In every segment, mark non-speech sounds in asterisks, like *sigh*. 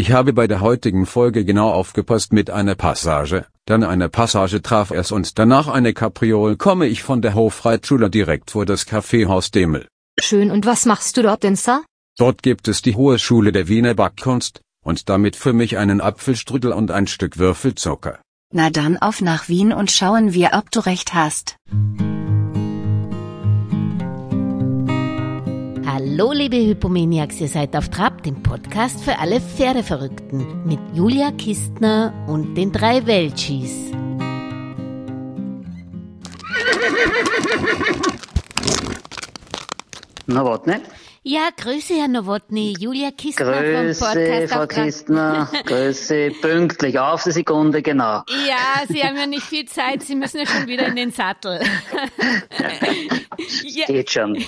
Ich habe bei der heutigen Folge genau aufgepasst mit einer Passage, dann eine Passage traf es und danach eine Kapriol komme ich von der Hofreitschule direkt vor das Kaffeehaus Demel. Schön und was machst du dort denn, Sir? Dort gibt es die Hohe Schule der Wiener Backkunst, und damit für mich einen Apfelstrudel und ein Stück Würfelzucker. Na dann auf nach Wien und schauen wir, ob du recht hast. Hallo liebe Hypomaniacs, ihr seid auf Trab, dem Podcast für alle Pferdeverrückten mit Julia Kistner und den drei Welchis. Na, warte nicht. Ja, Grüße, Herr Nowotny. Julia Kistner Grüße, vom Podcast Frau. Kistner. *laughs* Grüße, pünktlich, auf die Sekunde, genau. Ja, Sie haben ja nicht viel Zeit, Sie müssen ja schon wieder in den Sattel. *laughs* ja, Geht schon.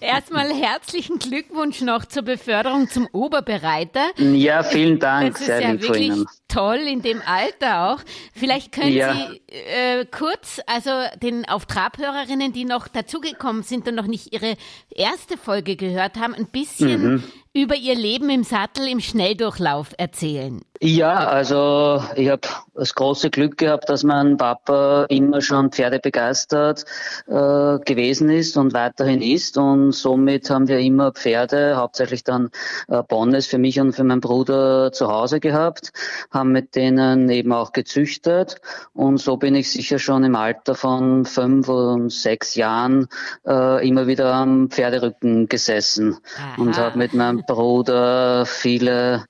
erstmal herzlichen Glückwunsch noch zur Beförderung zum Oberbereiter. Ja, vielen Dank, sehr ja lieb von Ihnen. Toll in dem Alter auch. Vielleicht können Ja. Sie äh, kurz, also den auf Trabhörerinnen, die noch dazugekommen sind und noch nicht ihre erste Folge gehört haben, ein bisschen Mhm. Über ihr Leben im Sattel im Schnelldurchlauf erzählen. Ja, also ich habe das große Glück gehabt, dass mein Papa immer schon pferdebegeistert äh, gewesen ist und weiterhin ist und somit haben wir immer Pferde, hauptsächlich dann äh, Bonnes für mich und für meinen Bruder zu Hause gehabt, haben mit denen eben auch gezüchtet und so bin ich sicher schon im Alter von fünf und sechs Jahren äh, immer wieder am Pferderücken gesessen und Aha. habe mit meinem Bruder viele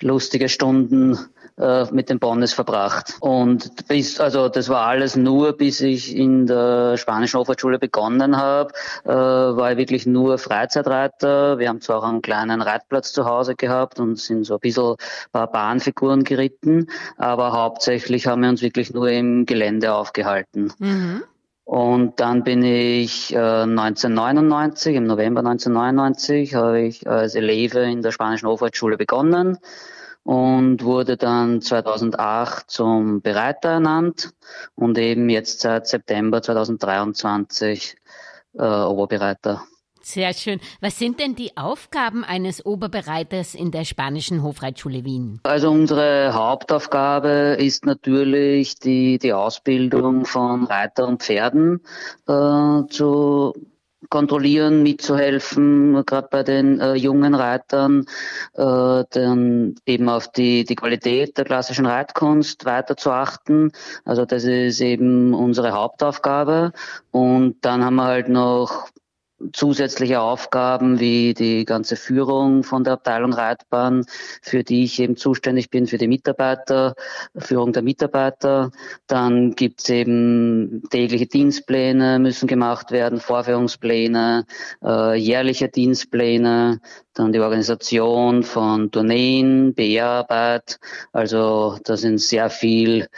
lustige Stunden äh, mit den Bonnes verbracht. Und bis, also das war alles nur, bis ich in der spanischen Hofreitschule begonnen habe, äh, war ich wirklich nur Freizeitreiter. Wir haben zwar auch einen kleinen Reitplatz zu Hause gehabt und sind so ein bisschen paar Bahnfiguren geritten, aber hauptsächlich haben wir uns wirklich nur im Gelände aufgehalten. Mhm. Und dann bin ich äh, 1999, im November 1999, habe ich als Eleve in der Spanischen Hofreitschule begonnen und wurde dann 2008 zum Bereiter ernannt und eben jetzt seit September 2023 äh, Oberbereiter. Sehr schön. Was sind denn die Aufgaben eines Oberbereiters in der Spanischen Hofreitschule Wien? Also unsere Hauptaufgabe ist natürlich die, die Ausbildung von Reiter und Pferden äh, zu kontrollieren, mitzuhelfen, gerade bei den äh, jungen Reitern, äh, dann eben auf die, die Qualität der klassischen Reitkunst weiter zu achten. Also das ist eben unsere Hauptaufgabe. Und dann haben wir halt noch zusätzliche Aufgaben wie die ganze Führung von der Abteilung Reitbahn, für die ich eben zuständig bin, für die Mitarbeiter, Führung der Mitarbeiter. Dann gibt's eben tägliche Dienstpläne müssen gemacht werden, Vorführungspläne, äh, jährliche Dienstpläne, dann die Organisation von Tourneen, PR-Arbeit. Also da sind sehr viel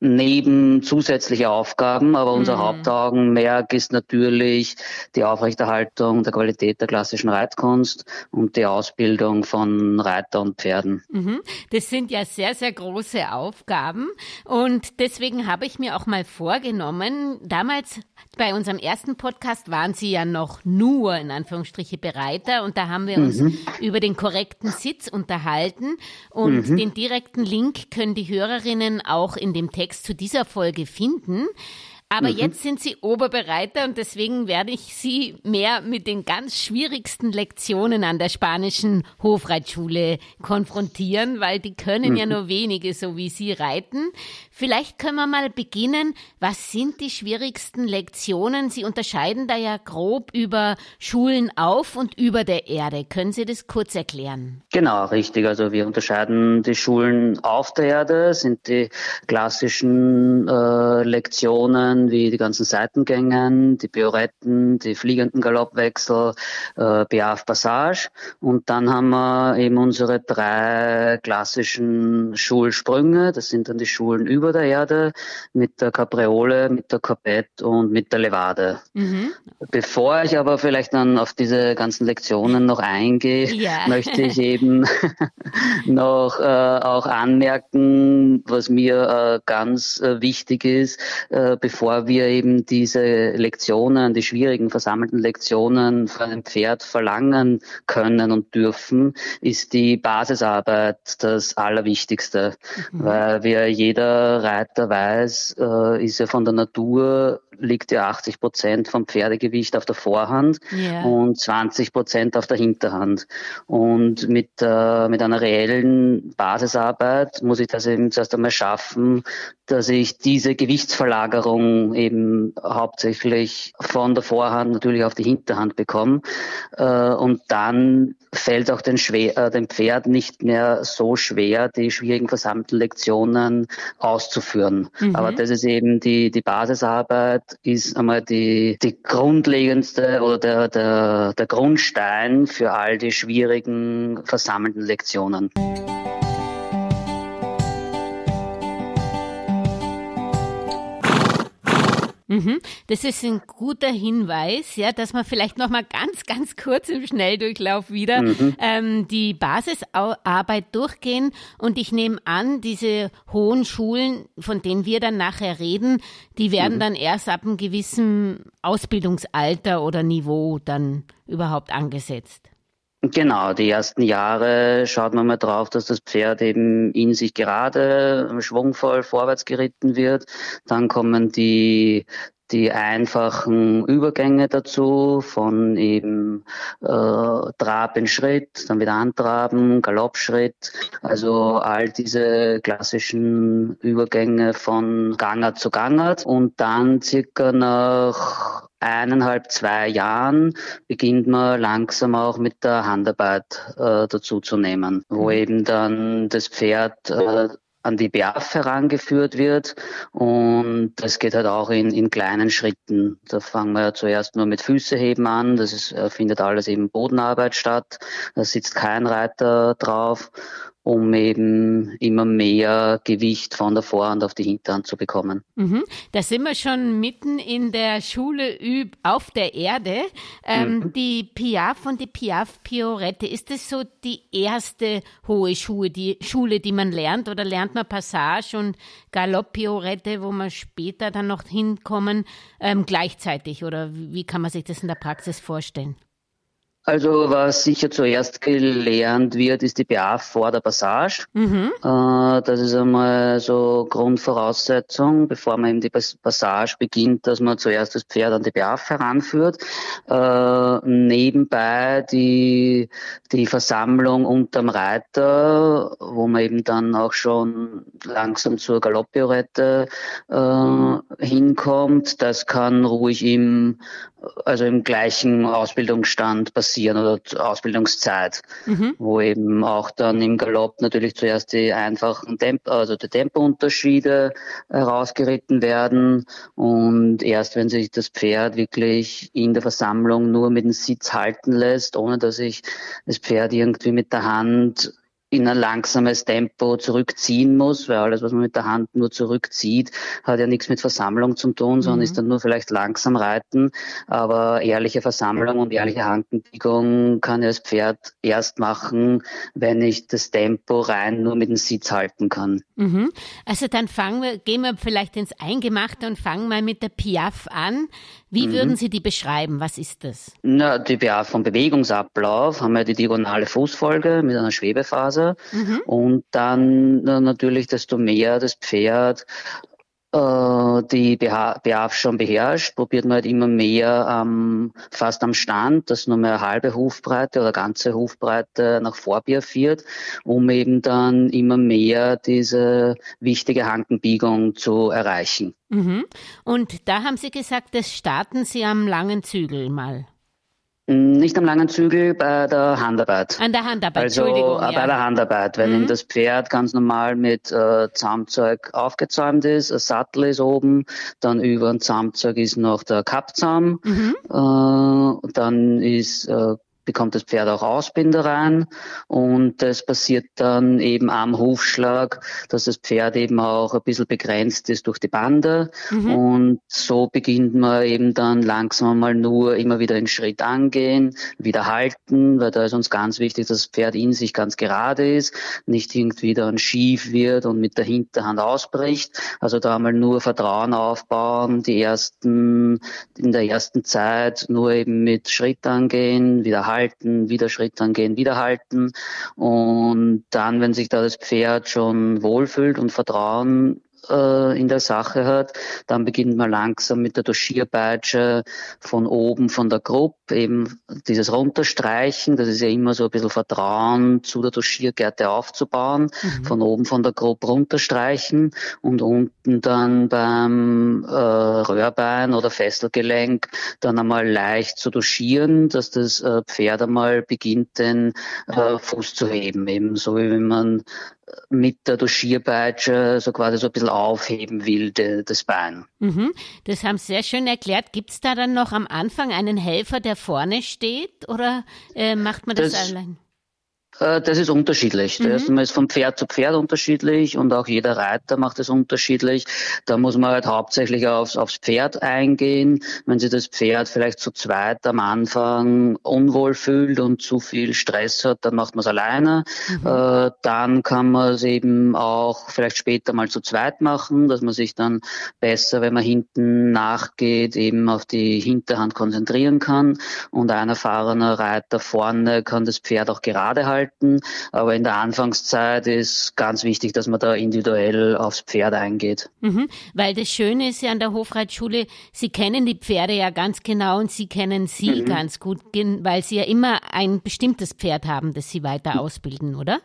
neben zusätzliche Aufgaben, aber unser Mhm. Hauptaugenmerk ist natürlich die Aufrechterhaltung der Qualität der klassischen Reitkunst und die Ausbildung von Reiter und Pferden. Mhm. Das sind ja sehr, sehr große Aufgaben. Und deswegen habe ich mir auch mal vorgenommen, damals bei unserem ersten Podcast waren Sie ja noch nur in Anführungsstriche Bereiter und da haben wir uns über den korrekten Sitz unterhalten und den direkten Link können die Hörerinnen auch in dem Text zu dieser Folge finden. Aber jetzt sind Sie Oberbereiter und deswegen werde ich Sie mehr mit den ganz schwierigsten Lektionen an der spanischen Hofreitschule konfrontieren, weil die können ja nur wenige, so wie Sie reiten. Vielleicht können wir mal beginnen. Was sind die schwierigsten Lektionen? Sie unterscheiden da ja grob über Schulen auf und über der Erde. Können Sie das kurz erklären? Genau, richtig. Also wir unterscheiden die Schulen auf der Erde, sind die klassischen äh, Lektionen wie die ganzen Seitengängen, die Pioretten, die fliegenden Galoppwechsel, äh, Piaf Passage. Und dann haben wir eben unsere drei klassischen Schulsprünge. Das sind dann die Schulen über der Erde mit der Capriole, mit der Corpette und mit der Levade. Mhm. Bevor ich aber vielleicht dann auf diese ganzen Lektionen noch eingehe, Ja. *laughs* möchte ich eben *laughs* noch äh, auch anmerken, was mir äh, ganz äh, wichtig ist, äh, bevor bevor wir eben diese Lektionen, die schwierigen versammelten Lektionen von einem Pferd verlangen können und dürfen, ist die Basisarbeit das Allerwichtigste. Mhm. Weil wie jeder Reiter weiß, äh, ist ja von der Natur liegt ja 80 Prozent vom Pferdegewicht auf der Vorhand yeah. und 20 Prozent auf der Hinterhand. Und mit, äh, mit einer reellen Basisarbeit muss ich das eben zuerst einmal schaffen, dass ich diese Gewichtsverlagerung eben hauptsächlich von der Vorhand natürlich auf die Hinterhand bekomme. Äh, und dann fällt auch den, schwer, äh, dem Pferd nicht mehr so schwer, die schwierigen versammelten Lektionen auszuführen. Mhm. Aber das ist eben die, die Basisarbeit, ist einmal die, die grundlegendste oder der, der, der Grundstein für all die schwierigen versammelten Lektionen. Mhm. Das ist ein guter Hinweis, ja, dass man vielleicht noch mal ganz, ganz kurz im Schnelldurchlauf wieder mhm. ähm, die Basisarbeit durchgehen. Und ich nehme an, diese hohen Schulen, von denen wir dann nachher reden, die werden mhm. dann erst ab einem gewissen Ausbildungsalter oder Niveau dann überhaupt angesetzt. Genau, die ersten Jahre schaut man mal drauf, dass das Pferd eben in sich gerade schwungvoll vorwärts geritten wird. Dann kommen die die einfachen Übergänge dazu von eben äh, Trab in Schritt, dann wieder Antraben, Galoppschritt, also all diese klassischen Übergänge von Gangart zu Gangart und dann circa nach eineinhalb, zwei Jahren beginnt man langsam auch mit der Handarbeit äh, dazu zu nehmen, wo mhm. eben dann das Pferd äh, an die BAF herangeführt wird. Und das geht halt auch in, in kleinen Schritten. Da fangen wir ja zuerst nur mit Füßeheben an. Das ist, äh, findet alles eben Bodenarbeit statt. Da sitzt kein Reiter drauf um eben immer mehr Gewicht von der Vorhand auf die Hinterhand zu bekommen. Mhm. Da sind wir schon mitten in der Schule üb auf der Erde. Ähm, mhm. Die Piaf und die Piaf Piorette, ist das so die erste hohe Schule die, Schule, die man lernt? Oder lernt man Passage und Galopp Piorette, wo man später dann noch hinkommen, ähm, gleichzeitig? Oder wie kann man sich das in der Praxis vorstellen? Also was sicher zuerst gelernt wird, ist die BA vor der Passage. Mhm. Äh, das ist einmal so Grundvoraussetzung, bevor man eben die Passage beginnt, dass man zuerst das Pferd an die BA heranführt. Äh, nebenbei die, die Versammlung unterm Reiter, wo man eben dann auch schon langsam zur Galopppiorette äh, hinkommt. Das kann ruhig im also im gleichen Ausbildungsstand passieren oder Ausbildungszeit, mhm. wo eben auch dann im Galopp natürlich zuerst die einfachen Tempo, also die Tempounterschiede herausgeritten werden und erst wenn sich das Pferd wirklich in der Versammlung nur mit dem Sitz halten lässt, ohne dass ich das Pferd irgendwie mit der Hand in ein langsames Tempo zurückziehen muss, weil alles, was man mit der Hand nur zurückzieht, hat ja nichts mit Versammlung zu tun, sondern mhm. ist dann nur vielleicht langsam reiten. Aber ehrliche Versammlung und ehrliche Handenbiegung kann ja das Pferd erst machen, wenn ich das Tempo rein nur mit dem Sitz halten kann. Mhm. Also dann fangen wir, gehen wir vielleicht ins Eingemachte und fangen mal mit der Piaf an. Wie mhm. würden Sie die beschreiben? Was ist das? Na, die BA vom Bewegungsablauf haben wir die diagonale Fußfolge mit einer Schwebephase mhm. und dann natürlich desto mehr das Pferd äh, die BHF schon beherrscht, probiert man halt immer mehr ähm, fast am Stand, dass nur mehr halbe Hufbreite oder ganze Hufbreite nach Vorbier führt, um eben dann immer mehr diese wichtige Hankenbiegung zu erreichen. Mhm. Und da haben Sie gesagt, das starten Sie am langen Zügel mal. Nicht am langen Zügel, bei der Handarbeit. An der Handarbeit, also, Entschuldigung. Äh, bei der Handarbeit, wenn mhm. das Pferd ganz normal mit äh, Zaumzeug aufgezäumt ist, ein Sattel ist oben, dann über ein Zaumzeug ist noch der Kappzaum, mhm. äh, dann ist äh, bekommt das Pferd auch Ausbinder rein und das passiert dann eben am Hufschlag, dass das Pferd eben auch ein bisschen begrenzt ist durch die Bande mhm. und so beginnt man eben dann langsam mal nur immer wieder den Schritt angehen, wieder halten, weil da ist uns ganz wichtig, dass das Pferd in sich ganz gerade ist, nicht irgendwie dann schief wird und mit der Hinterhand ausbricht. Also da einmal nur Vertrauen aufbauen, die ersten, in der ersten Zeit nur eben mit Schritt angehen, wieder halten wieder Schritt angehen, wieder halten. Und dann, wenn sich da das Pferd schon wohlfühlt und Vertrauen äh, in der Sache hat. Dann beginnt man langsam mit der Doschierpeitsche von oben von der Gruppe, eben dieses Runterstreichen, das ist ja immer so ein bisschen Vertrauen zu der Doschiergärte aufzubauen, mhm. von oben von der Gruppe runterstreichen und unten dann beim äh, Röhrbein oder Fesselgelenk dann einmal leicht zu doschieren, dass das äh, Pferd einmal beginnt, den äh, Fuß zu heben, eben so wie wenn man mit der Doschierpeitsche so quasi so ein bisschen aufheben will, de, das Bein. Mhm. Das haben Sie sehr schön erklärt. Gibt es da dann noch am Anfang einen Helfer, der vorne steht oder äh, macht man das, das allein? Äh, das ist unterschiedlich. Mhm. Erstmal ist vom Pferd zu Pferd unterschiedlich und auch jeder Reiter macht es unterschiedlich. Da muss man halt hauptsächlich aufs, aufs Pferd eingehen. Wenn sich das Pferd vielleicht zu zweit am Anfang unwohl fühlt und zu viel Stress hat, dann macht man es alleine. Mhm. Äh, dann kann man es eben auch vielleicht später mal zu zweit machen, dass man sich dann besser, wenn man hinten nachgeht, eben auf die Hinterhand konzentrieren kann. Und ein erfahrener Reiter vorne kann das Pferd auch gerade halten halten. Aber in der Anfangszeit ist ganz wichtig, dass man da individuell aufs Pferd eingeht. Mhm, weil das Schöne ist ja an der Hofreitschule, Sie kennen die Pferde ja ganz genau und Sie kennen sie mhm. ganz gut, weil Sie ja immer ein bestimmtes Pferd haben, das Sie weiter ausbilden, oder?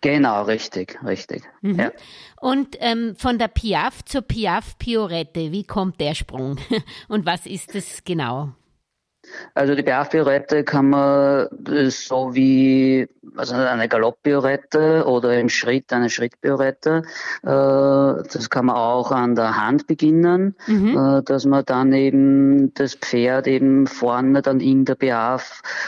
Genau, richtig, richtig. Mhm. Ja. Und ähm, von der Piaf zur Piaf Piorette, wie kommt der Sprung *laughs* und was ist es genau? Also die Pirouette kann man so wie also eine Galopp-Pirouette oder im Schritt eine Schritt-Pirouette, äh, das kann man auch an der Hand beginnen, mhm. äh, dass man dann eben das Pferd eben vorne dann in der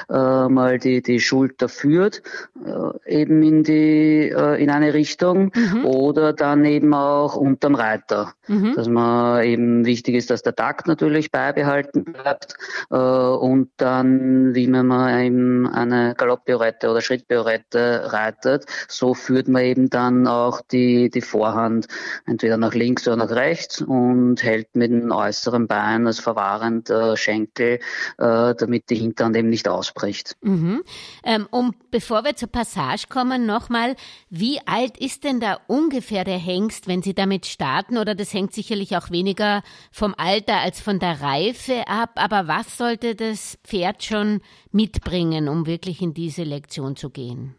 äh, mal die, die Schulter führt, äh, eben in die äh, in eine Richtung mhm. oder dann eben auch unterm Reiter, mhm. dass man eben wichtig ist, dass der Takt natürlich beibehalten bleibt äh, und dann, wie man eben eine Galopppiorette oder Schrittpiorette reitet, so führt man eben dann auch die, die Vorhand entweder nach links oder nach rechts und hält mit dem äußeren Bein als verwahrender Schenkel, äh, damit die Hinterhand eben nicht ausbricht. Mhm. Ähm, um, bevor wir zur Passage kommen, nochmal, wie alt ist denn da ungefähr der Hengst, wenn Sie damit starten? Oder das hängt sicherlich auch weniger vom Alter als von der Reife ab. Aber was sollte das Pferd schon mitbringen, um wirklich in diese Lektion zu gehen?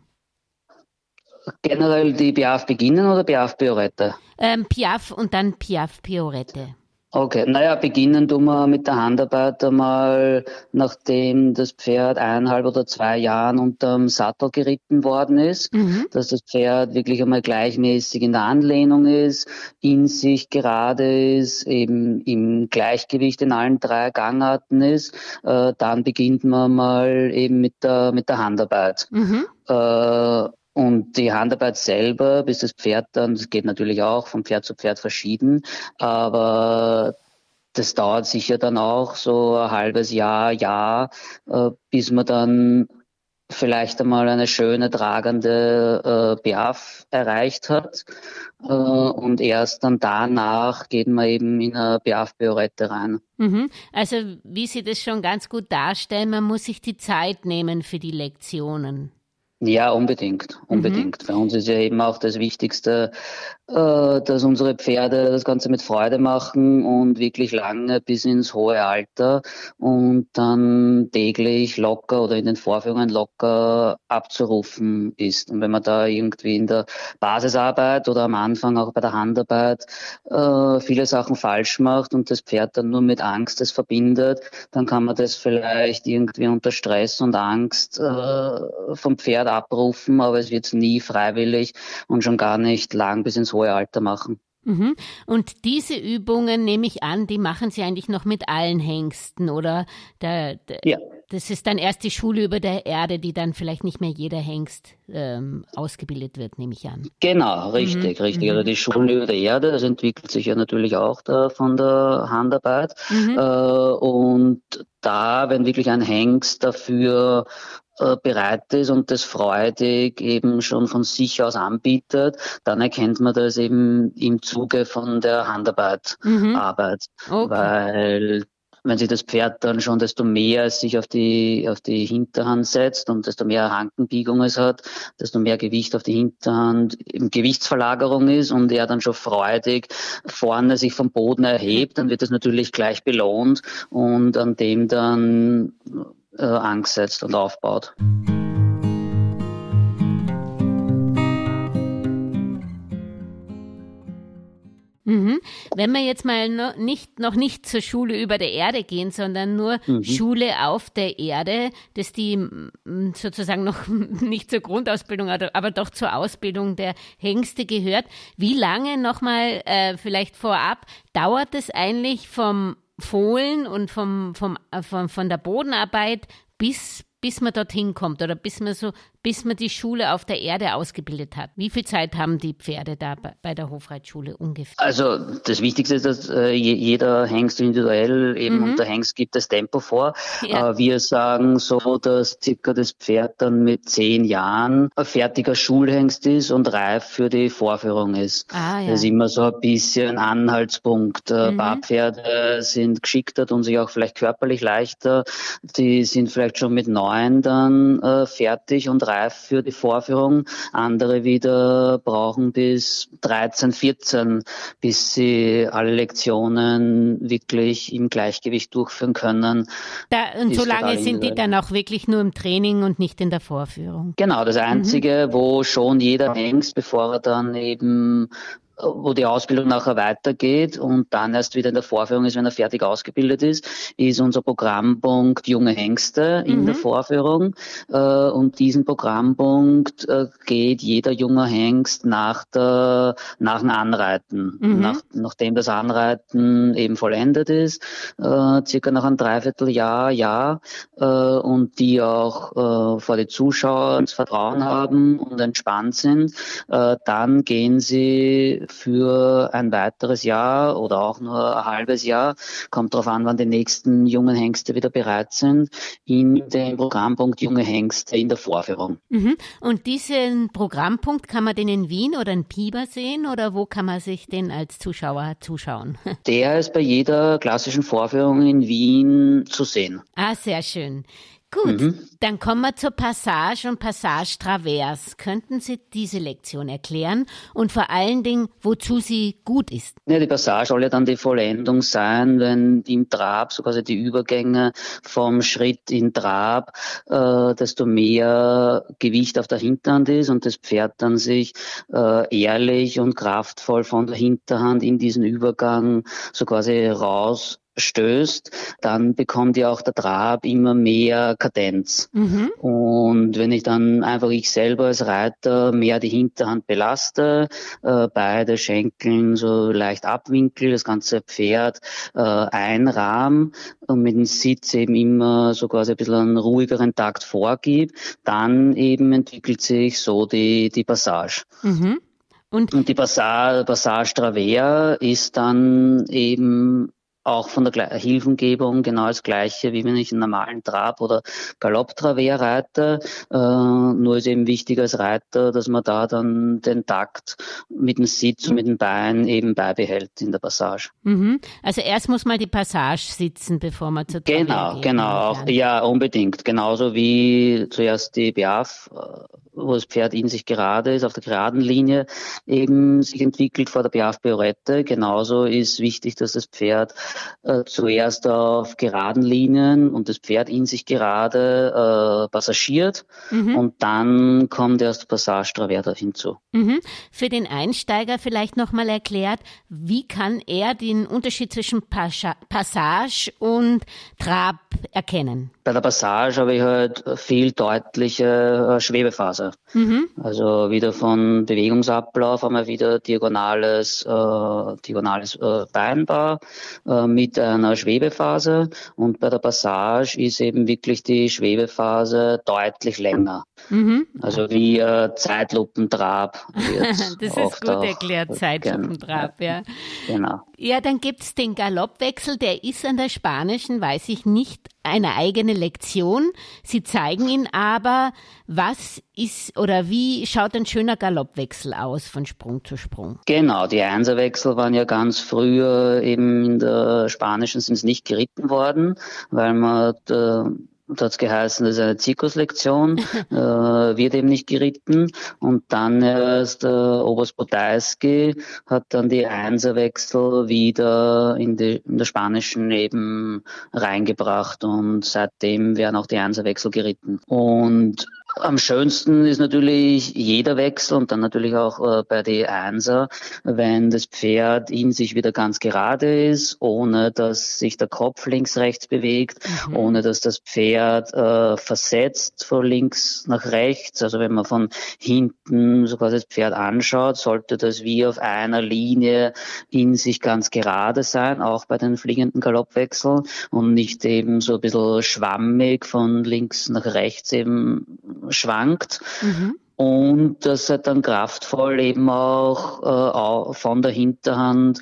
Generell die Piaf beginnen oder Piaf Piorette? Ähm, Piaf und dann Piaf Piorette. Okay, naja, beginnen tun wir mit der Handarbeit einmal, nachdem das Pferd eineinhalb oder zwei Jahren unterm Sattel geritten worden ist, mhm. dass das Pferd wirklich einmal gleichmäßig in der Anlehnung ist, in sich gerade ist, eben im Gleichgewicht in allen drei Gangarten ist. Äh, dann beginnt man mal eben mit der, mit der Handarbeit. Mhm. Äh, und die Handarbeit selber, bis das Pferd dann, das geht natürlich auch von Pferd zu Pferd verschieden, aber das dauert sicher dann auch so ein halbes Jahr, Jahr, äh, bis man dann vielleicht einmal eine schöne tragende äh, Piaf erreicht hat. Äh, und erst dann danach geht man eben in eine Piaf-Piorette rein. Mhm. Also wie Sie das schon ganz gut darstellen, man muss sich die Zeit nehmen für die Lektionen. Ja, unbedingt, unbedingt. Mhm. Für uns ist ja eben auch das Wichtigste, äh, dass unsere Pferde das Ganze mit Freude machen und wirklich lange bis ins hohe Alter und dann täglich locker oder in den Vorführungen locker abzurufen ist. Und wenn man da irgendwie in der Basisarbeit oder am Anfang auch bei der Handarbeit äh, viele Sachen falsch macht und das Pferd dann nur mit Angst das verbindet, dann kann man das vielleicht irgendwie unter Stress und Angst äh, vom Pferd abrufen, aber es wird nie freiwillig und schon gar nicht lang bis ins hohe Alter machen. Mhm. Und diese Übungen, nehme ich an, die machen Sie eigentlich noch mit allen Hengsten, oder? Der, der, ja. das ist dann erst die Schule über der Erde, die dann vielleicht nicht mehr jeder Hengst ähm, ausgebildet wird, nehme ich an. Genau, richtig, mhm. richtig. Also mhm. die Schule über der Erde, das entwickelt sich ja natürlich auch da von der Handarbeit. Mhm. Äh, und da, wenn wirklich ein Hengst dafür äh, bereit ist und das freudig eben schon von sich aus anbietet, dann erkennt man das eben im Zuge von der Handarbeit, mhm. Arbeit. Okay. Weil wenn sich das Pferd dann schon desto mehr sich auf die, auf die Hinterhand setzt und desto mehr Hankenbiegung es hat, desto mehr Gewicht auf die Hinterhand im Gewichtsverlagerung ist und er dann schon freudig vorne sich vom Boden erhebt, dann wird das natürlich gleich belohnt und an dem dann äh, angesetzt und aufbaut. Mhm. Wenn wir jetzt mal noch nicht, noch nicht zur Schule über der Erde gehen, sondern nur mhm. Schule auf der Erde, dass die sozusagen noch *laughs* nicht zur Grundausbildung, aber doch zur Ausbildung der Hengste gehört. Wie lange nochmal äh, vielleicht vorab dauert es eigentlich vom Fohlen und vom, vom, äh, vom, von der Bodenarbeit bis, bis man dorthin kommt oder bis man so bis man die Schule auf der Erde ausgebildet hat. Wie viel Zeit haben die Pferde da bei der Hofreitschule ungefähr? Also das Wichtigste ist, dass äh, jeder Hengst individuell eben mhm. und der Hengst gibt das Tempo vor. Ja. Äh, wir sagen so, dass circa das Pferd dann mit zehn Jahren ein fertiger Schulhengst ist und reif für die Vorführung ist. Ah, ja. Das ist immer so ein bisschen ein Anhaltspunkt. Äh, mhm. Barpferde sind geschickter und sich auch vielleicht körperlich leichter. Die sind vielleicht schon mit neun dann äh, fertig und reif für die Vorführung. Andere wieder brauchen bis 13, 14, bis sie alle Lektionen wirklich im Gleichgewicht durchführen können. Da, und so lange sind die dann auch wirklich nur im Training und nicht in der Vorführung. Genau, das Einzige, mhm. wo schon jeder Hengst, bevor er dann eben wo die Ausbildung nachher weitergeht und dann erst wieder in der Vorführung ist, wenn er fertig ausgebildet ist, ist unser Programmpunkt junge Hengste in mhm. der Vorführung. Äh, und diesen Programmpunkt äh, geht jeder junge Hengst nach der, nach dem Anreiten. Mhm. Nach, nachdem das Anreiten eben vollendet ist, äh, circa nach einem Dreivierteljahr, Jahr, und die auch vor die Zuschauer das Vertrauen haben und entspannt sind, dann gehen sie für ein weiteres Jahr oder auch nur ein halbes Jahr, kommt darauf an, wann die nächsten jungen Hengste wieder bereit sind, in den Programmpunkt Junge Hengste in der Vorführung. Mhm. Und diesen Programmpunkt kann man den in Wien oder in Pieper sehen oder wo kann man sich den als Zuschauer zuschauen? *laughs* Der ist bei jeder klassischen Vorführung in Wien zu sehen. Ah, sehr schön. Gut, mhm. dann kommen wir zur Passage und Passage Travers. Könnten Sie diese Lektion erklären und vor allen Dingen, wozu sie gut ist? Ja, die Passage soll ja dann die Vollendung sein, wenn im Trab, so quasi die Übergänge vom Schritt in Trab, äh, desto mehr Gewicht auf der Hinterhand ist und das Pferd dann sich äh, ehrlich und kraftvoll von der Hinterhand in diesen Übergang so quasi raus stößt, dann bekommt ja auch der Trab immer mehr Kadenz. Mhm. Und wenn ich dann einfach ich selber als Reiter mehr die Hinterhand belaste, äh, beide Schenkeln so leicht abwinkel, das ganze Pferd äh, einrahm und mit dem Sitz eben immer so quasi ein bisschen einen ruhigeren Takt vorgibt, dann eben entwickelt sich so die, die Passage. Mhm. Und, und, die Passage, Passage Travers ist dann eben auch von der Hilfengebung genau das gleiche, wie wenn ich einen normalen Trab- oder Galopptravers reite. Äh, nur ist eben wichtig als Reiter, dass man da dann den Takt mit dem Sitz und mit dem Bein eben beibehält in der Passage. Mhm. Also erst muss mal die Passage sitzen, bevor man zur Genau, geht, genau. Ja, unbedingt. Genauso wie zuerst die Beaf wo das Pferd in sich gerade ist, auf der geraden Linie eben sich entwickelt vor der Piaf Piorette. Genauso ist wichtig, dass das Pferd äh, zuerst auf geraden Linien und das Pferd in sich gerade äh, passagiert mhm. und dann kommt erst Passage Traversa hinzu. Mhm. Für den Einsteiger vielleicht nochmal erklärt, wie kann er den Unterschied zwischen Passage und Trab erkennen? Bei der Passage habe ich halt viel deutliche äh, Schwebephase. matter Mhm. Also wieder von Bewegungsablauf haben wir wieder diagonales, äh, diagonales äh, Beinbar äh, mit einer Schwebephase und bei der Passage ist eben wirklich die Schwebephase deutlich länger. Mhm. Also wie äh, Zeitlupentrab. *laughs* das ist gut erklärt, Zeitlupentrab, ja. *laughs* Genau. Ja, dann gibt's den Galoppwechsel, der ist an der spanischen, weiß ich nicht, eine eigene Lektion. Sie zeigen ihn aber, was ist oder wie schaut ein schöner Galoppwechsel aus von Sprung zu Sprung? Genau, die Einserwechsel waren ja ganz früher eben in der spanischen sind es nicht geritten worden, weil man äh, da hat es geheißen, das ist eine Zirkuslektion, *laughs* äh, wird eben nicht geritten. Und dann erst äh, Oberst Podolski hat dann die Einserwechsel wieder in, die, in der spanischen eben reingebracht und seitdem werden auch die Einserwechsel geritten. Und am schönsten ist natürlich jeder Wechsel und dann natürlich auch äh, bei die Einser, wenn das Pferd in sich wieder ganz gerade ist, ohne dass sich der Kopf links rechts bewegt, mhm. ohne dass das Pferd äh, versetzt von links nach rechts. Also wenn man von hinten sogar das Pferd anschaut, sollte das wie auf einer Linie in sich ganz gerade sein, auch bei den fliegenden Galoppwechseln und nicht eben so ein bisschen schwammig von links nach rechts eben schwankt. Mhm. Und dass er dann kraftvoll eben auch äh, von der Hinterhand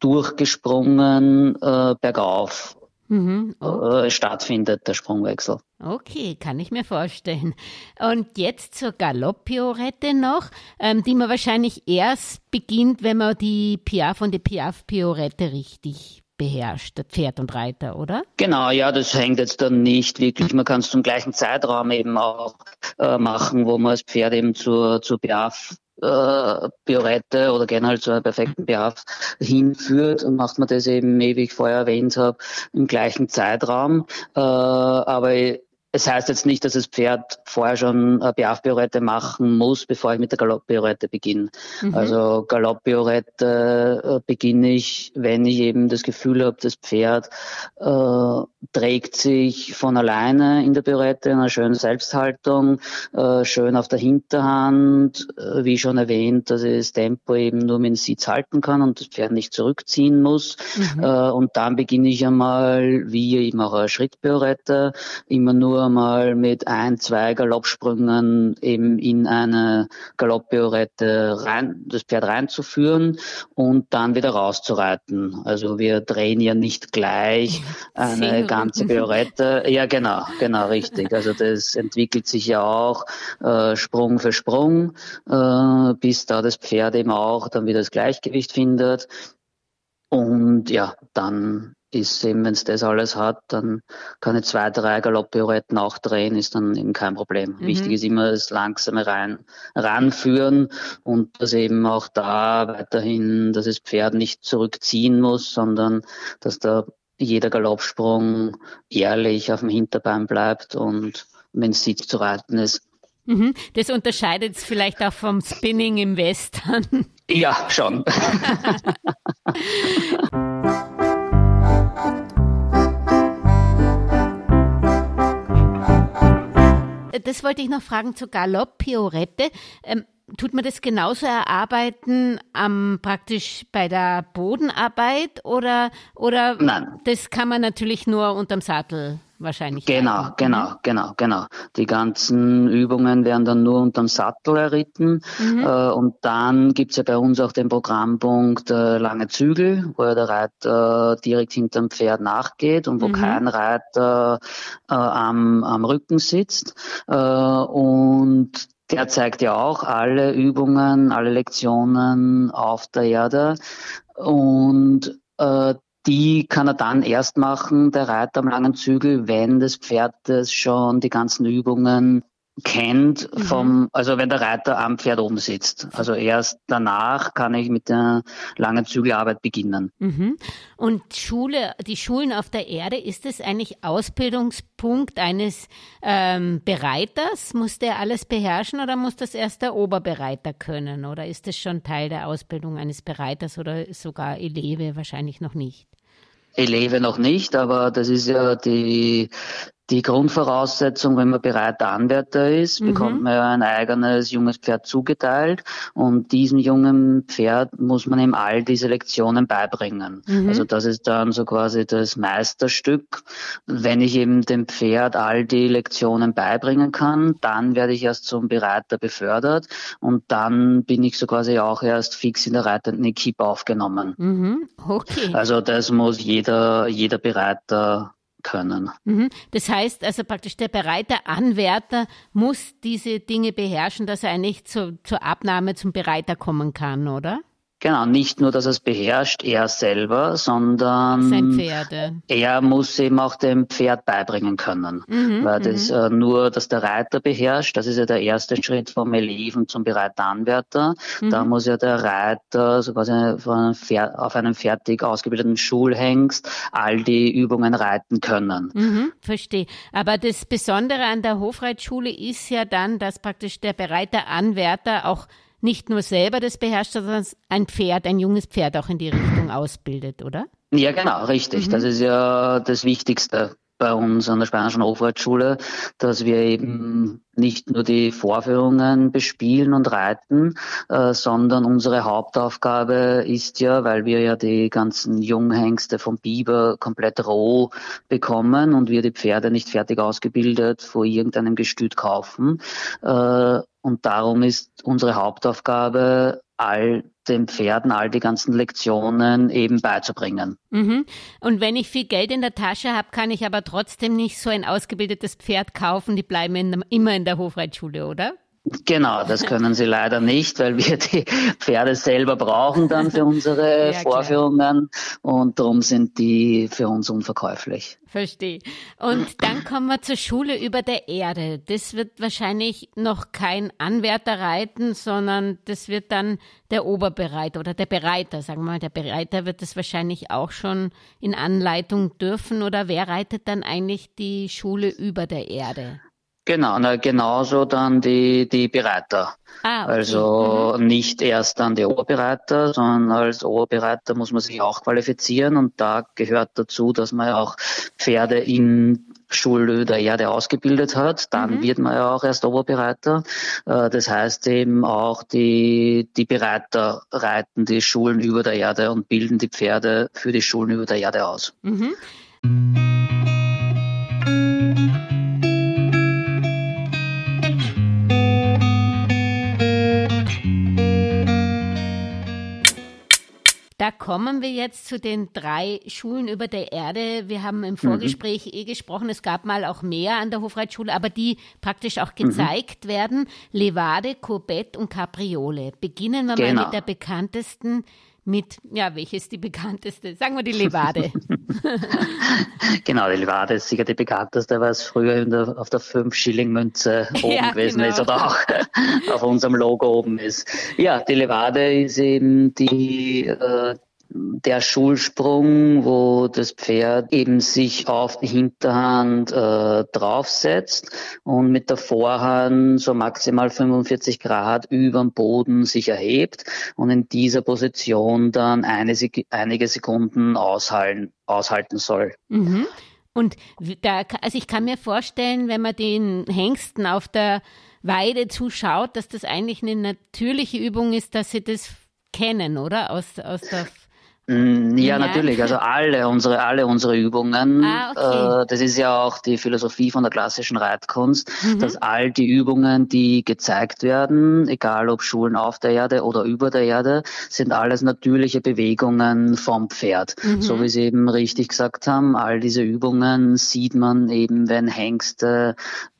durchgesprungen äh, bergauf mhm. äh, stattfindet, der Sprungwechsel. Okay, kann ich mir vorstellen. Und jetzt zur Galopp-Piorette noch, ähm, die man wahrscheinlich erst beginnt, wenn man die Piaf und die Piaf-Piorette richtig beherrscht, Pferd und Reiter, oder? Genau, ja, das hängt jetzt dann nicht wirklich. Man kann es zum gleichen Zeitraum eben auch äh, machen, wo man das Pferd eben zur, zur Beaf äh, Piorette oder generell zu einer perfekten Behaft hinführt und macht man das eben, wie ich vorher erwähnt habe, im gleichen Zeitraum. Äh, aber es heißt jetzt nicht, dass das Pferd vorher schon eine Piafpiorette machen muss, bevor ich mit der Galopppiorette beginne. Mhm. Also Galopppiorette äh, beginne ich, wenn ich eben das Gefühl habe, das Pferd äh, trägt sich von alleine in der Piorette in einer schönen Selbsthaltung, äh, schön auf der Hinterhand, äh, wie schon erwähnt, dass ich das Tempo eben nur mit dem Sitz halten kann und das Pferd nicht zurückziehen muss. Mhm. Äh, und dann beginne ich einmal, wie eben auch eine Schrittpiorette, immer nur mal mit ein, zwei Galoppsprüngen eben in eine Galopppiorette rein, das Pferd reinzuführen und dann wieder rauszureiten. Also wir drehen ja nicht gleich eine ganze *laughs* Piorette. Ja, genau, genau, richtig. Also das entwickelt sich ja auch äh, Sprung für Sprung, äh, bis da das Pferd eben auch dann wieder das Gleichgewicht findet. Und ja, dann ist eben, wenn es das alles hat, dann kann ich zwei, drei Galopppirouetten auch drehen, ist dann eben kein Problem. Mhm. Wichtig ist immer das langsame rein, ranführen und dass eben auch da weiterhin, dass das Pferd nicht zurückziehen muss, sondern dass da jeder Galoppsprung ehrlich auf dem Hinterbein bleibt und wenn es Sitz zu reiten ist. Mhm. Das unterscheidet es vielleicht auch vom Spinning im Western. Ja, schon. *laughs* *laughs* das wollte ich noch fragen zur Galopp-Piorette. Ähm, tut man das genauso erarbeiten am praktisch bei der Bodenarbeit oder oder Nein. das kann man natürlich nur unterm Sattel wahrscheinlich. Genau, reiten. genau, mhm. genau, genau. Die ganzen Übungen werden dann nur unterm Sattel erritten mhm. äh, und dann gibt's ja bei uns auch den Programmpunkt äh, lange Zügel, wo ja der Reiter direkt hinterm Pferd nachgeht und wo mhm. kein Reiter äh, am, am Rücken sitzt. Äh, und der zeigt ja auch alle Übungen, alle Lektionen auf der Erde. Und äh, die kann er dann erst machen, der Reiter am langen Zügel, wenn das Pferd das schon die ganzen Übungen kennt mhm. vom, also wenn der Reiter am Pferd oben sitzt. Also erst danach kann ich mit der langen Zügelarbeit beginnen. Mhm. Und Schule, die Schulen auf der Erde, ist es eigentlich Ausbildungspunkt eines ähm, Bereiters? Muss der alles beherrschen oder muss das erst der Oberbereiter können? Oder ist es schon Teil der Ausbildung eines Bereiters oder sogar Eleve wahrscheinlich noch nicht? Eleve noch nicht, aber das ist ja die, die Grundvoraussetzung, wenn man bereiter Anwärter ist, mhm. bekommt man ja ein eigenes junges Pferd zugeteilt und diesem jungen Pferd muss man ihm all diese Lektionen beibringen. Mhm. Also das ist dann so quasi das Meisterstück. Wenn ich eben dem Pferd all die Lektionen beibringen kann, dann werde ich erst zum Bereiter befördert und dann bin ich so quasi auch erst fix in der reitenden Equipe aufgenommen. Mhm. Okay. Also das muss jeder, jeder Bereiter können. Mhm. Das heißt also praktisch der bereite Anwärter muss diese Dinge beherrschen, dass er eigentlich zu, zur Abnahme zum Bereiter kommen kann, oder? Genau, nicht nur, dass er es beherrscht, er selber, sondern er muss eben auch dem Pferd beibringen können. Mhm, weil das mhm. äh, nur, dass der Reiter beherrscht, das ist ja der erste Schritt vom Eleven zum Bereiteranwärter. Mhm. Da muss ja der Reiter so quasi einem Pferd, auf einem fertig ausgebildeten Schulhengst all die Übungen reiten können. Mhm, verstehe. Aber das Besondere an der Hofreitschule ist ja dann, dass praktisch der Bereiteranwärter auch nicht nur selber das beherrscht, sondern ein Pferd, ein junges Pferd auch in die Richtung ausbildet, oder? Ja, genau, richtig. Mhm. Das ist ja das Wichtigste bei uns an der Spanischen Hofreitschule, dass wir eben nicht nur die Vorführungen bespielen und reiten, äh, sondern unsere Hauptaufgabe ist ja, weil wir ja die ganzen Junghengste vom Biber komplett roh bekommen und wir die Pferde nicht fertig ausgebildet vor irgendeinem Gestüt kaufen, äh, und darum ist unsere Hauptaufgabe, all den Pferden all die ganzen Lektionen eben beizubringen. Mhm. Und wenn ich viel Geld in der Tasche habe, kann ich aber trotzdem nicht so ein ausgebildetes Pferd kaufen. Die bleiben in, immer in der Hofreitschule, oder? Genau, das *laughs* können sie leider nicht, weil wir die Pferde selber brauchen dann für unsere *laughs* ja, Vorführungen und darum sind die für uns unverkäuflich. Verstehe. Und dann *clears throat* kommen wir zur Schule über der Erde. Das wird wahrscheinlich noch kein Anwärter reiten, sondern das wird dann der Oberbereiter oder der Bereiter, sagen wir mal. Der Bereiter wird das wahrscheinlich auch schon in Anleitung dürfen oder wer reitet dann eigentlich die Schule über der Erde? Genau, na, genauso dann die, die Bereiter. Ah, okay. Also mhm. nicht erst dann der Oberbereiter, sondern als Oberbereiter muss man sich auch qualifizieren und da gehört dazu, dass man ja auch Pferde in Schule der Erde ausgebildet hat, dann mhm. wird man ja auch erst Oberbereiter. Äh, das heißt eben auch die, die Bereiter reiten die Schulen über der Erde und bilden die Pferde für die Schulen über der Erde aus. Mhm. Da kommen wir jetzt zu den drei Schulen über der Erde. Wir haben im Vorgespräch mhm. eh gesprochen, es gab mal auch mehr an der Hofreitschule, aber die praktisch auch mhm. gezeigt mhm. werden. Levade, Courbet und Capriole. Beginnen wir genau. mal mit der bekanntesten mit, ja, welches ist die bekannteste? Sagen wir die Levade. *laughs* genau, die Levade ist sicher die bekannteste, weil es früher der, auf der 5-Schilling-Münze *laughs* oben ja, gewesen genau. ist oder auch *laughs* auf unserem Logo oben ist. Ja, die Levade ist eben die, äh, der Schulsprung, wo das Pferd eben sich auf die Hinterhand äh, draufsetzt und mit der Vorhand so maximal 45 Grad über dem Boden sich erhebt und in dieser Position dann eine, einige Sekunden aushalten, aushalten soll. Mhm. Und da, also ich kann mir vorstellen, wenn man den Hengsten auf der Weide zuschaut, dass das eigentlich eine natürliche Übung ist, dass sie das kennen, oder? Aus, aus der ja, ja, natürlich. Also alle unsere, alle unsere Übungen. Ah, okay. äh, das ist ja auch die Philosophie von der klassischen Reitkunst, mhm. dass all die Übungen, die gezeigt werden, egal ob Schulen auf der Erde oder über der Erde, sind alles natürliche Bewegungen vom Pferd. Mhm. So wie Sie eben richtig gesagt haben, all diese Übungen sieht man eben, wenn Hengste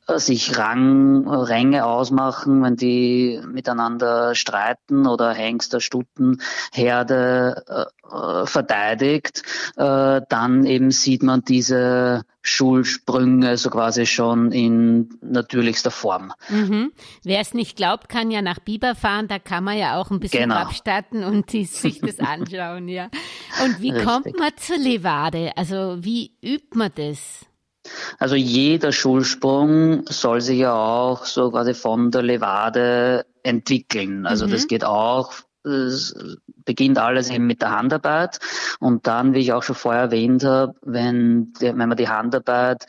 sich Rang, Ränge ausmachen, wenn die miteinander streiten oder Hengster, Stutten, Herde äh, verteidigt, äh, dann eben sieht man diese Schulsprünge so quasi schon in natürlichster Form. Mhm. Wer es nicht glaubt, kann ja nach Biber fahren, da kann man ja auch ein bisschen genau. abstatten und die, sich das *laughs* anschauen, ja. Und wie Richtig. kommt man zur Levade? Also wie übt man das? Also jeder Schulsprung soll sich ja auch so quasi von der Levade entwickeln. Also mhm. das geht auch es beginnt alles eben mit der Handarbeit und dann, wie ich auch schon vorher erwähnt habe, wenn, wenn man die Handarbeit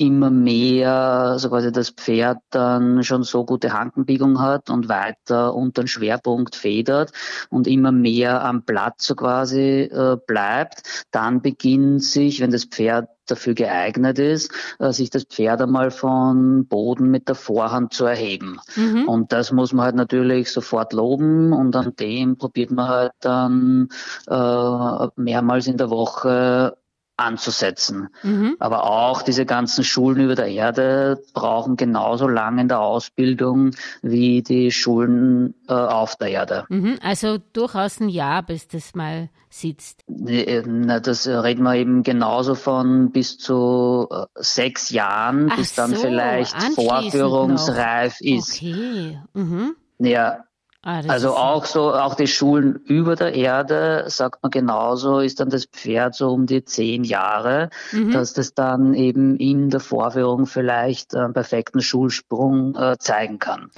immer mehr, also quasi das Pferd dann schon so gute Hankenbiegung hat und weiter unter den Schwerpunkt federt und immer mehr am Platz so quasi äh, bleibt, dann beginnt sich, wenn das Pferd dafür geeignet ist, äh, sich das Pferd einmal von Boden mit der Vorhand zu erheben. Mhm. Und das muss man halt natürlich sofort loben und an dem probiert man halt dann äh, mehrmals in der Woche anzusetzen. Mhm. Aber auch diese ganzen Schulen über der Erde brauchen genauso lange in der Ausbildung wie die Schulen äh, auf der Erde. Mhm. Also durchaus ein Jahr, bis das mal sitzt. Äh, na, das reden wir eben genauso von bis zu äh, sechs Jahren, Ach bis dann so, vielleicht vorführungsreif noch. ist. Okay. Mhm. Ja, Ah, also auch so, auch die Schulen über der Erde, sagt man genauso, ist dann das Pferd so um die zehn Jahre, mhm. dass das dann eben in der Vorführung vielleicht einen perfekten Schulsprung äh, zeigen kann.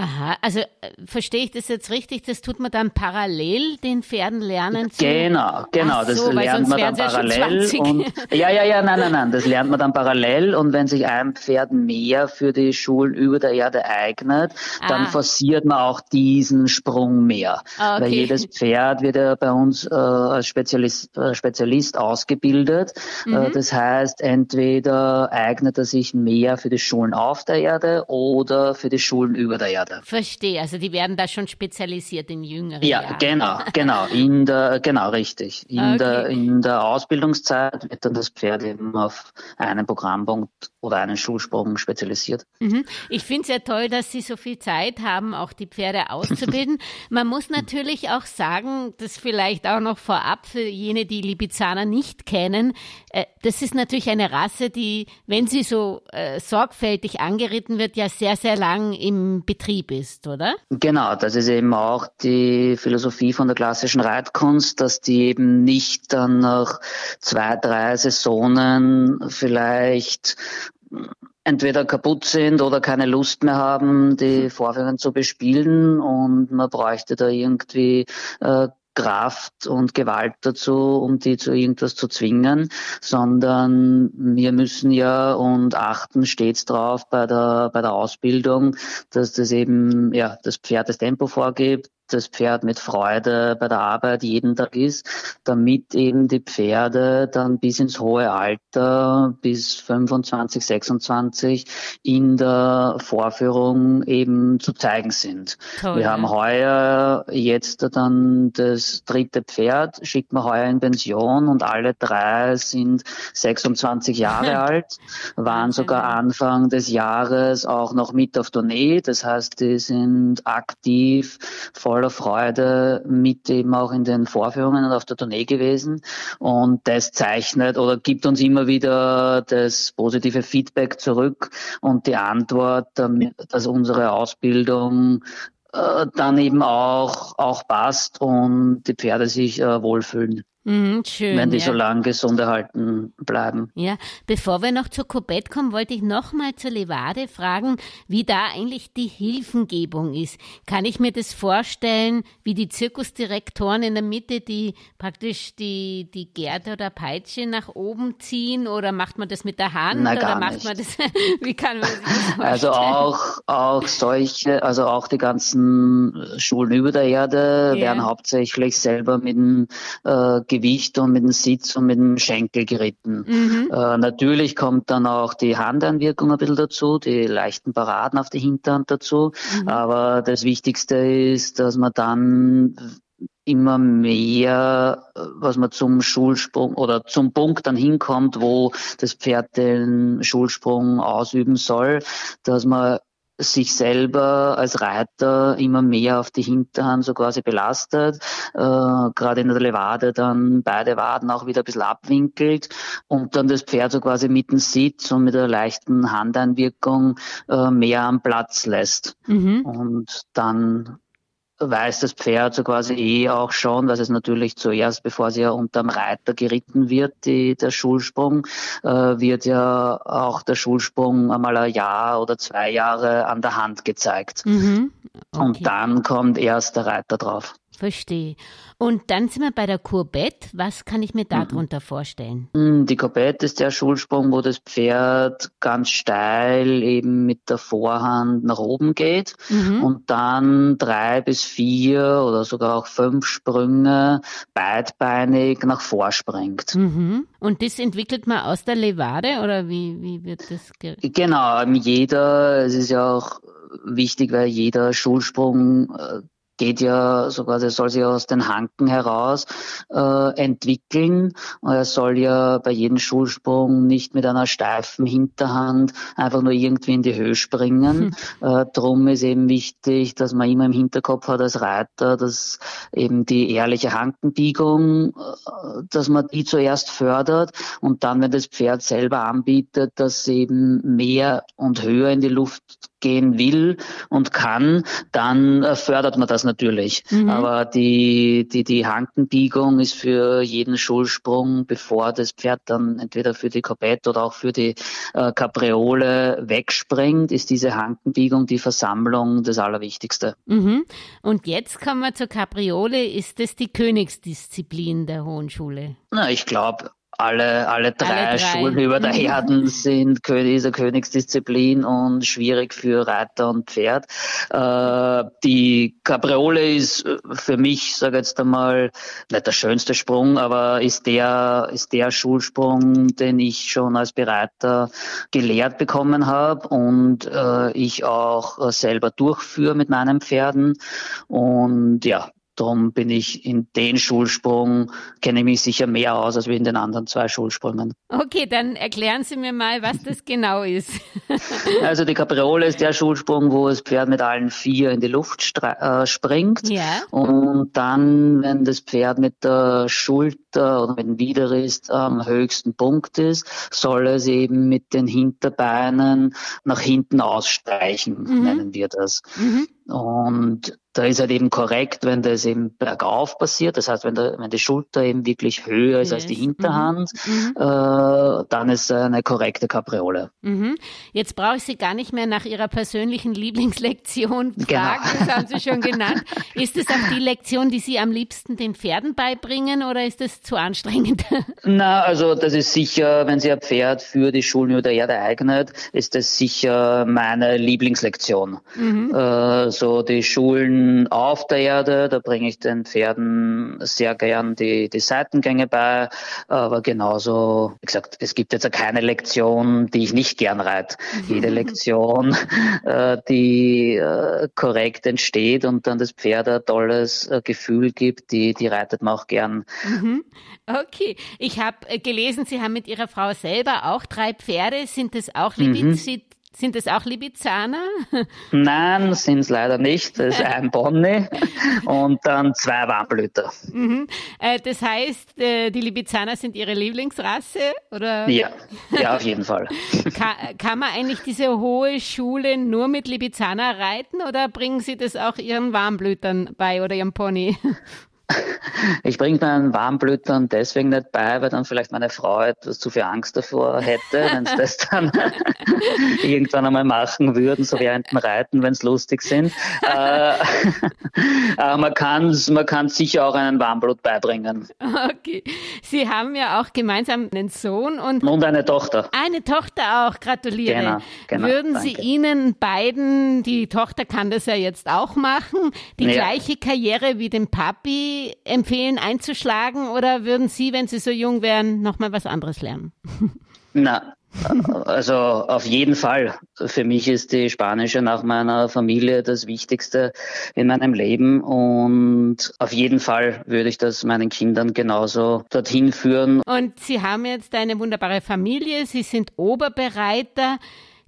Aha, also äh, verstehe ich das jetzt richtig? Das tut man dann parallel den Pferden lernen zu? Genau, genau, so, das lernt man dann parallel. Ja, und, *laughs* ja, ja, ja, nein, nein, nein, das lernt man dann parallel und wenn sich ein Pferd mehr für die Schulen über der Erde eignet, dann ah. forciert man auch diesen Sprung mehr. Ah, okay. Weil jedes Pferd wird ja bei uns äh, als Spezialist, äh, Spezialist ausgebildet. Äh, mhm. Äh, das heißt, entweder eignet er sich mehr für die Schulen auf der Erde oder für die Schulen über der Erde. Verstehe, also die werden da schon spezialisiert in jüngeren ja, Jahren. genau, *laughs* genau, in der, genau, richtig. In, okay. der, in der Ausbildungszeit wird dann das Pferd eben auf einen Programmpunkt oder einen Schulsprung spezialisiert. Mhm. Ich finde es ja toll, dass Sie so viel Zeit haben, auch die Pferde auszubilden. *laughs* Man muss natürlich auch sagen, das vielleicht auch noch vorab für jene, die Libizzaner nicht kennen, äh, das ist natürlich eine Rasse, die, wenn sie so äh, sorgfältig angeritten wird, ja sehr, sehr lang im Betrieb ist, oder? Genau, das ist eben auch die Philosophie von der klassischen Reitkunst, dass die eben nicht dann nach zwei, drei Saisonen vielleicht entweder kaputt sind oder keine Lust mehr haben, die Vorführungen zu bespielen und man bräuchte da irgendwie äh, Kraft und Gewalt dazu, um die zu irgendwas zu zwingen, sondern wir müssen ja und achten stets drauf bei der, bei der Ausbildung, dass das eben, ja, das Pferd das Tempo vorgibt, das Pferd mit Freude bei der Arbeit jeden Tag ist, damit eben die Pferde dann bis ins hohe Alter, bis 25, 26 in der Vorführung eben zu zeigen sind. Toll, wir haben heuer jetzt dann das dritte Pferd, schickt man heuer in Pension und alle drei sind 26 Jahre *laughs* alt, waren sogar Anfang des Jahres auch noch mit auf Tournee. Das heißt, die sind aktiv voll voller Freude mit eben auch in den Vorführungen und auf der Tournee gewesen. Und das zeichnet oder gibt uns immer wieder das positive Feedback zurück und die Antwort, dass unsere Ausbildung äh, dann eben auch, auch passt und die Pferde sich äh, wohlfühlen. Mhm, schön, wenn die ja. so lange gesund erhalten bleiben. Ja, bevor wir noch zur Kobett kommen, wollte ich noch mal zur Levade fragen, wie da eigentlich die Hilfengebung ist. Kann ich mir das vorstellen, wie die Zirkusdirektoren in der Mitte, die praktisch die, die Gerte oder Peitsche nach oben ziehen oder macht man das mit der Hand Na, oder macht nicht. man das, *laughs* wie kann man das vorstellen? Also auch, auch solche, also auch die ganzen Schulen über der Erde ja. werden hauptsächlich selber mit dem äh, Gewicht und mit dem Sitz und mit dem Schenkel geritten. Mhm. Äh, natürlich kommt dann auch die Handeinwirkung ein bisschen dazu, die leichten Paraden auf die Hinterhand dazu. Mhm. Aber das Wichtigste ist, dass man dann immer mehr, was man zum Schulsprung oder zum Punkt dann hinkommt, wo das Pferd den Schulsprung ausüben soll, dass man sich selber als Reiter immer mehr auf die Hinterhand so quasi belastet, äh, gerade in der Levade dann beide Waden auch wieder ein bisschen abwinkelt und dann das Pferd so quasi mitten sitzt und mit einer leichten Handeinwirkung äh, mehr am Platz lässt. Mhm. Und dann weiß das Pferd so quasi eh auch schon, dass es natürlich zuerst, bevor sie ja unterm Reiter geritten wird, die, der Schulsprung, äh, wird ja auch der Schulsprung einmal ein Jahr oder zwei Jahre an der Hand gezeigt. Mhm. Okay. Und dann kommt erst der Reiter drauf. Verstehe. Und dann sind wir bei der Courbette. Was kann ich mir darunter mhm. vorstellen? Hm, die Courbette ist der Schulsprung, wo das Pferd ganz steil eben mit der Vorhand nach oben geht mhm. und dann drei bis vier oder sogar auch fünf Sprünge beidbeinig nach vorspringt. Mhm. Und das entwickelt man aus der Levade oder wie, wie wird das? Genau, jeder, es ist ja auch wichtig, weil jeder Schulsprung äh, geht ja sogar, der soll sich aus den Hanken heraus äh, entwickeln. Er soll ja bei jedem Schulsprung nicht mit einer steifen Hinterhand einfach nur irgendwie in die Höhe springen. Mhm. Äh, drum ist eben wichtig, dass man immer im Hinterkopf hat als Reiter, dass eben die ehrliche Hankenbiegung, äh, dass man die zuerst fördert und dann, wenn das Pferd selber anbietet, dass eben mehr und höher in die Luft gehen will und kann, dann äh, fördert man das natürlich. Mhm. Aber die, die, die Hankenbiegung ist für jeden Schulsprung, bevor das Pferd dann entweder für die Korbette oder auch für die äh, Kapriole wegspringt, ist diese Hankenbiegung, die Versammlung das Allerwichtigste. Mhm. Und jetzt kommen wir zur Kapriole. Ist das die Königsdisziplin der Hohen Schule? Na, ich glaube, alle, alle drei, alle drei. Schulen über der mhm. Herden sind diese Königsdisziplin und schwierig für Reiter und Pferd. Äh, die Capriole ist für mich, sage jetzt einmal, nicht der schönste Sprung, aber ist der, ist der Schulsprung, den ich schon als Bereiter gelehrt bekommen habe und äh, ich auch selber durchführe mit meinen Pferden. Und ja, Darum bin ich in den Schulsprung, kenne ich mich sicher mehr aus als in den anderen zwei Schulsprüngen. Okay, dann erklären Sie mir mal, was das genau ist. *laughs* also die Capriole ist der Schulsprung, wo das Pferd mit allen vier in die Luft äh, springt. Ja. Und dann, wenn das Pferd mit der Schulter oder mit dem Widerrist am höchsten Punkt ist, soll es eben mit den Hinterbeinen nach hinten ausstreichen, mhm. nennen wir das. Mhm. Und da ist halt eben korrekt, wenn das eben bergauf passiert, das heißt, wenn, der, wenn die Schulter eben wirklich höher ist yes. als die Hinterhand, mhm. mhm. äh, dann ist eine korrekte Kapriole. Mhm. Jetzt brauche ich Sie gar nicht mehr nach Ihrer persönlichen Lieblingslektion fragen, genau. das haben Sie schon genannt. Ist es auch die Lektion, die Sie am liebsten den Pferden beibringen oder ist das zu anstrengend? *laughs* Na, also das ist sicher, wenn Sie ein Pferd für die Schulen über der Erde eignet, ist das sicher meine Lieblingslektion. Mhm. Äh, so die Schulen auf der Erde, da bringe ich den Pferden sehr gern die, die Seitengänge bei, aber genauso, wie gesagt, es gibt jetzt keine Lektion, die ich nicht gern reite. Jede *laughs* Lektion, äh, die äh, korrekt entsteht und dann das Pferd ein tolles äh, Gefühl gibt, die, die reitet man auch gern. Mhm. Okay, ich habe gelesen, Sie haben mit Ihrer Frau selber auch drei Pferde. Sind das auch Libizid? Mhm. Sind es auch Libizzaner? *laughs* Nein, sind es leider nicht. Das ist ein Bonny und dann zwei Warmblüter. Mhm. Äh, das heißt, äh, die Libizzaner sind Ihre Lieblingsrasse? Oder? Ja, ja, auf jeden Fall. *laughs* Kann, kann man eigentlich diese hohe Schule nur mit Libizzaner reiten oder bringen Sie das auch Ihren Warmblütern bei oder Ihrem Pony? Ich bringe meinen Warmblütern deswegen nicht bei, weil dann vielleicht meine Frau etwas zu viel Angst davor hätte, *laughs* wenn sie das dann *laughs* irgendwann einmal machen würden, so während dem Reiten, wenn es lustig sind. Äh, *laughs* aber man kann man kann sicher auch einen Warmblut beibringen. Okay. Sie haben ja auch gemeinsam einen Sohn und, und eine Tochter. Eine Tochter auch, gratuliere. Genau, genau, Würden danke. Sie Ihnen beiden, die Tochter kann das ja jetzt auch machen, die ja. gleiche Karriere wie dem Papi empfehlen einzuschlagen oder würden Sie, wenn Sie so jung wären, nochmal was anderes lernen? Na, also auf jeden Fall. Für mich ist die Spanische nach meiner Familie das Wichtigste in meinem Leben und auf jeden Fall würde ich das meinen Kindern genauso dorthin führen. Und Sie haben jetzt eine wunderbare Familie, Sie sind Oberbereiter.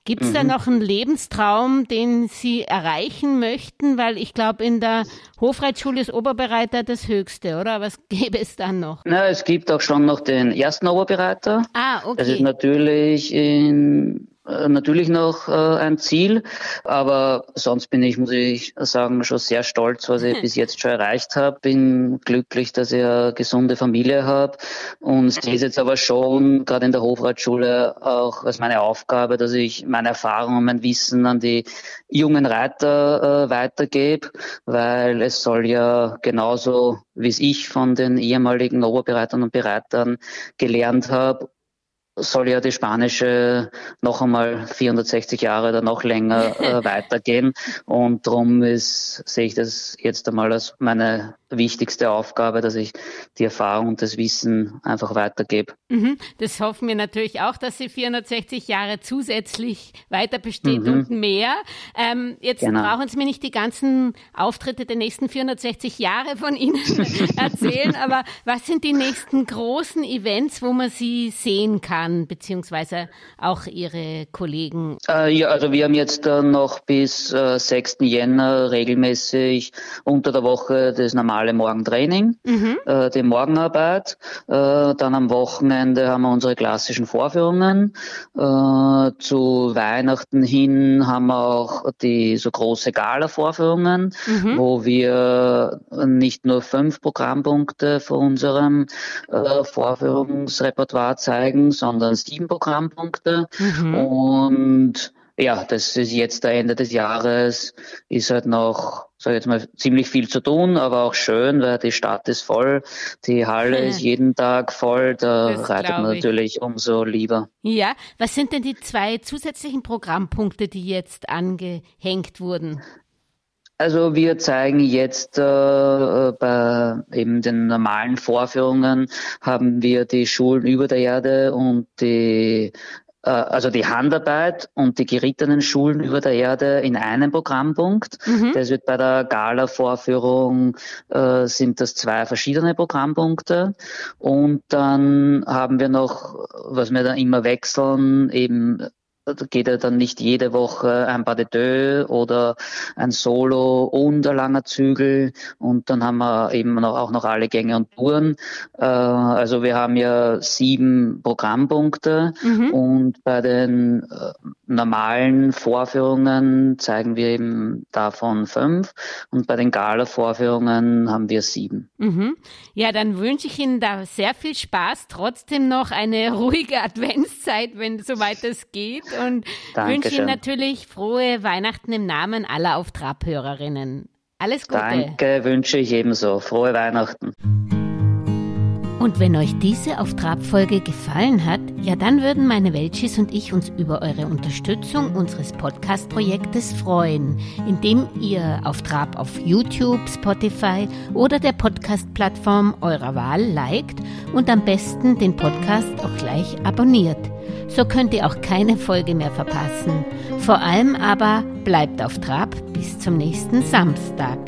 Gibt es mhm. da noch einen Lebenstraum, den Sie erreichen möchten? Weil ich glaube, in der Hofreitschule ist Oberbereiter das Höchste, oder? Was *laughs* gäbe es dann noch? Na, es gibt auch schon noch den ersten Oberbereiter. Ah, okay. Das ist natürlich in natürlich noch äh, ein Ziel, aber sonst bin ich, muss ich sagen, schon sehr stolz, was ich bis jetzt schon erreicht habe. Bin glücklich, dass ich eine gesunde Familie habe und sehe es jetzt aber schon gerade in der Hofreitschule auch als meine Aufgabe, dass ich meine Erfahrungen und mein Wissen an die jungen Reiter äh, weitergebe, weil es soll ja genauso, wie es ich von den ehemaligen Oberbereitern und Bereitern gelernt habe, soll ja die spanische noch einmal 460 Jahre oder noch länger *laughs* äh, weitergehen. Und darum ist, sehe ich das jetzt einmal als meine wichtigste Aufgabe, dass ich die Erfahrung und das Wissen einfach weitergebe. Mhm. Das hoffen wir natürlich auch, dass sie 460 Jahre zusätzlich weiter besteht mhm. und mehr. Ähm, jetzt genau. brauchen Sie mir nicht die ganzen Auftritte der nächsten 460 Jahre von Ihnen *laughs* erzählen, aber was sind die nächsten großen Events, wo man Sie sehen kann, beziehungsweise auch Ihre Kollegen? Äh, ja, also wir haben jetzt äh, noch bis äh, 6. Jänner regelmäßig unter der Woche das normale normale Morgentraining, mhm. äh, die Morgenarbeit. Äh, dann am Wochenende haben wir unsere klassischen Vorführungen. Äh, zu Weihnachten hin haben wir auch die so große Gala-Vorführungen, mhm. wo wir nicht nur fünf Programmpunkte von unserem äh, Vorführungsrepertoire zeigen, sondern sieben Programmpunkte. Mhm. Und ja, das ist jetzt der Ende des Jahres, ist halt noch, sag ich jetzt mal, ziemlich viel zu tun, aber auch schön, weil die Stadt ist voll, die Halle ist jeden Tag voll, da das reitet man natürlich umso lieber. Ja, was sind denn die zwei zusätzlichen Programmpunkte, die jetzt angehängt wurden? Also wir zeigen jetzt äh, bei eben den normalen Vorführungen haben wir die Schulen über der Erde und die also die Handarbeit und die gerittenen Schulen über der Erde in einem Programmpunkt. Mhm. Das wird bei der Gala-Vorführung äh, sind das zwei verschiedene Programmpunkte. Und dann haben wir noch, was wir dann immer wechseln, eben da geht ja dann nicht jede Woche ein Pas de deux oder ein Solo und ein langer Zügel und dann haben wir eben noch, auch noch alle Gänge und Touren. Äh, also wir haben ja sieben Programmpunkte mhm. und bei den äh, normalen Vorführungen zeigen wir eben davon fünf und bei den Gala-Vorführungen haben wir sieben. Mhm. Ja, dann wünsche ich Ihnen da sehr viel Spaß, trotzdem noch eine *laughs* ruhige Adventszeit, wenn soweit es geht und Dankeschön. wünsche Ihnen natürlich frohe Weihnachten im Namen aller Auftrabhörerinnen. Alles Gute. Danke, wünsche ich ebenso. Frohe Weihnachten. Und wenn euch diese auf Trab-Folge gefallen hat, ja dann würden meine Welchis und ich uns über eure Unterstützung unseres Podcast-Projektes freuen, indem ihr auf Trab auf YouTube, Spotify oder der Podcast-Plattform eurer Wahl liked und am besten den Podcast auch gleich abonniert. So könnt ihr auch keine Folge mehr verpassen. Vor allem aber bleibt auf Trab bis zum nächsten Samstag.